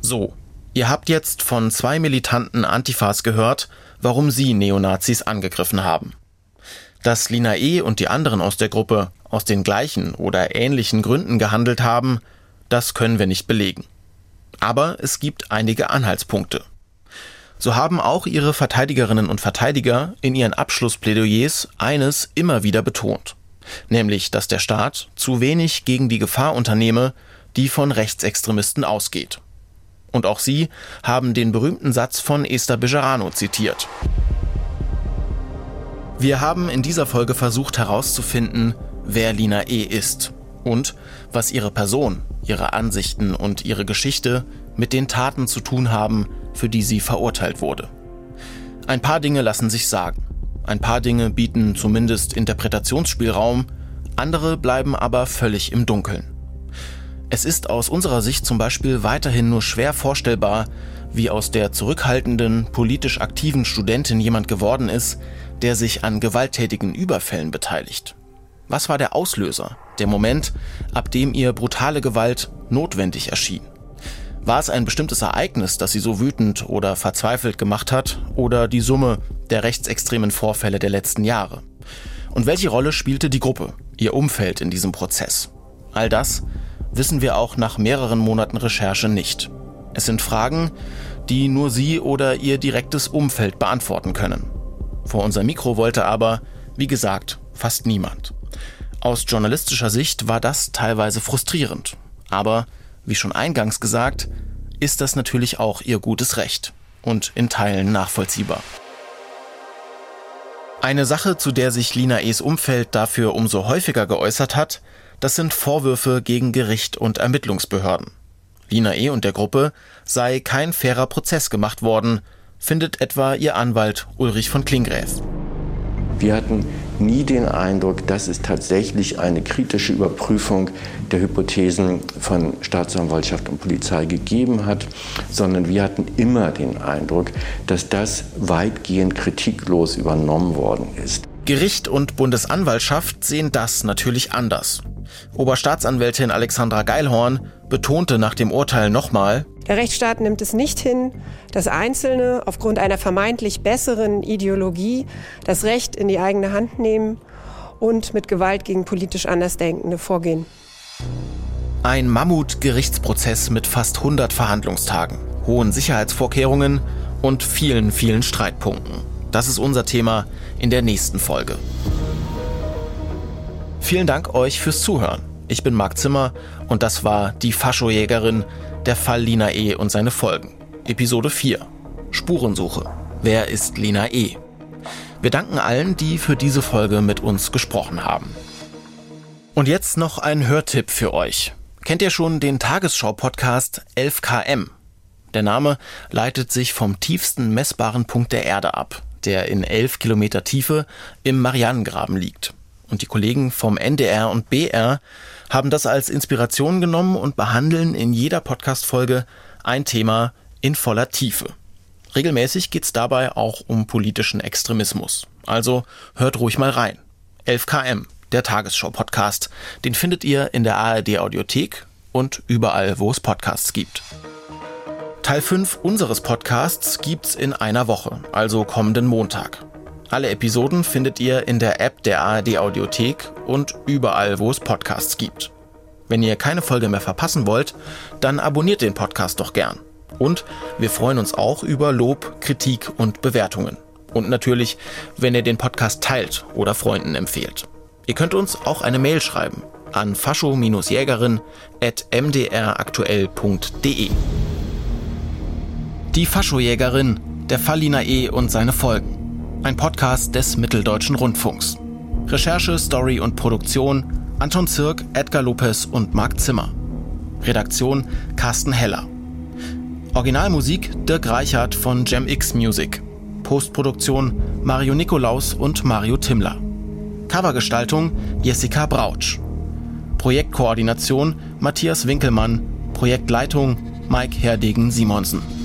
A: So, ihr habt jetzt von zwei militanten Antifas gehört, warum sie Neonazis angegriffen haben. Dass Lina E. und die anderen aus der Gruppe aus den gleichen oder ähnlichen Gründen gehandelt haben, das können wir nicht belegen. Aber es gibt einige Anhaltspunkte. So haben auch ihre Verteidigerinnen und Verteidiger in ihren Abschlussplädoyers eines immer wieder betont, nämlich dass der Staat zu wenig gegen die Gefahr unternehme, die von Rechtsextremisten ausgeht. Und auch sie haben den berühmten Satz von Esther Bejarano zitiert. Wir haben in dieser Folge versucht herauszufinden, wer Lina E. ist und was ihre Person, ihre Ansichten und ihre Geschichte mit den Taten zu tun haben, für die sie verurteilt wurde. Ein paar Dinge lassen sich sagen. Ein paar Dinge bieten zumindest Interpretationsspielraum, andere bleiben aber völlig im Dunkeln. Es ist aus unserer Sicht zum Beispiel weiterhin nur schwer vorstellbar, wie aus der zurückhaltenden, politisch aktiven Studentin jemand geworden ist, der sich an gewalttätigen Überfällen beteiligt? Was war der Auslöser, der Moment, ab dem ihr brutale Gewalt notwendig erschien? War es ein bestimmtes Ereignis, das sie so wütend oder verzweifelt gemacht hat, oder die Summe der rechtsextremen Vorfälle der letzten Jahre? Und welche Rolle spielte die Gruppe, ihr Umfeld in diesem Prozess? All das wissen wir auch nach mehreren Monaten Recherche nicht. Es sind Fragen, die nur sie oder ihr direktes Umfeld beantworten können. Vor unser Mikro wollte aber, wie gesagt, fast niemand. Aus journalistischer Sicht war das teilweise frustrierend. Aber, wie schon eingangs gesagt, ist das natürlich auch ihr gutes Recht und in Teilen nachvollziehbar. Eine Sache, zu der sich Lina E.s Umfeld dafür umso häufiger geäußert hat, das sind Vorwürfe gegen Gericht und Ermittlungsbehörden. Lina E. und der Gruppe sei kein fairer Prozess gemacht worden, findet etwa ihr Anwalt Ulrich von Klingräf.
E: Wir hatten nie den Eindruck, dass es tatsächlich eine kritische Überprüfung der Hypothesen von Staatsanwaltschaft und Polizei gegeben hat, sondern wir hatten immer den Eindruck, dass das weitgehend kritiklos übernommen worden ist.
A: Gericht und Bundesanwaltschaft sehen das natürlich anders. Oberstaatsanwältin Alexandra Geilhorn betonte nach dem Urteil nochmal,
M: der Rechtsstaat nimmt es nicht hin, dass Einzelne aufgrund einer vermeintlich besseren Ideologie das Recht in die eigene Hand nehmen und mit Gewalt gegen politisch Andersdenkende vorgehen.
A: Ein Mammut-Gerichtsprozess mit fast 100 Verhandlungstagen, hohen Sicherheitsvorkehrungen und vielen, vielen Streitpunkten. Das ist unser Thema in der nächsten Folge. Vielen Dank euch fürs Zuhören. Ich bin Marc Zimmer und das war die Faschojägerin, der Fall Lina E. und seine Folgen. Episode 4. Spurensuche. Wer ist Lina E.? Wir danken allen, die für diese Folge mit uns gesprochen haben. Und jetzt noch ein Hörtipp für euch. Kennt ihr schon den Tagesschau-Podcast 11KM? Der Name leitet sich vom tiefsten messbaren Punkt der Erde ab, der in 11 Kilometer Tiefe im Marianengraben liegt. Und die Kollegen vom NDR und BR haben das als Inspiration genommen und behandeln in jeder Podcast-Folge ein Thema in voller Tiefe. Regelmäßig geht es dabei auch um politischen Extremismus. Also hört ruhig mal rein. 11KM, der Tagesschau-Podcast. Den findet ihr in der ARD-Audiothek und überall, wo es Podcasts gibt. Teil 5 unseres Podcasts gibt's in einer Woche, also kommenden Montag. Alle Episoden findet ihr in der App der ARD Audiothek und überall, wo es Podcasts gibt. Wenn ihr keine Folge mehr verpassen wollt, dann abonniert den Podcast doch gern. Und wir freuen uns auch über Lob, Kritik und Bewertungen. Und natürlich, wenn ihr den Podcast teilt oder Freunden empfehlt. Ihr könnt uns auch eine Mail schreiben an fascho-jägerin.mdraktuell.de. Die Faschojägerin, der Fallina E. und seine Folgen ein Podcast des Mitteldeutschen Rundfunks. Recherche, Story und Produktion Anton Zirk, Edgar Lopez und Marc Zimmer. Redaktion Carsten Heller. Originalmusik Dirk Reichert von GemX Music. Postproduktion Mario Nikolaus und Mario Timmler. Covergestaltung Jessica Brautsch. Projektkoordination Matthias Winkelmann. Projektleitung Mike Herdegen Simonsen.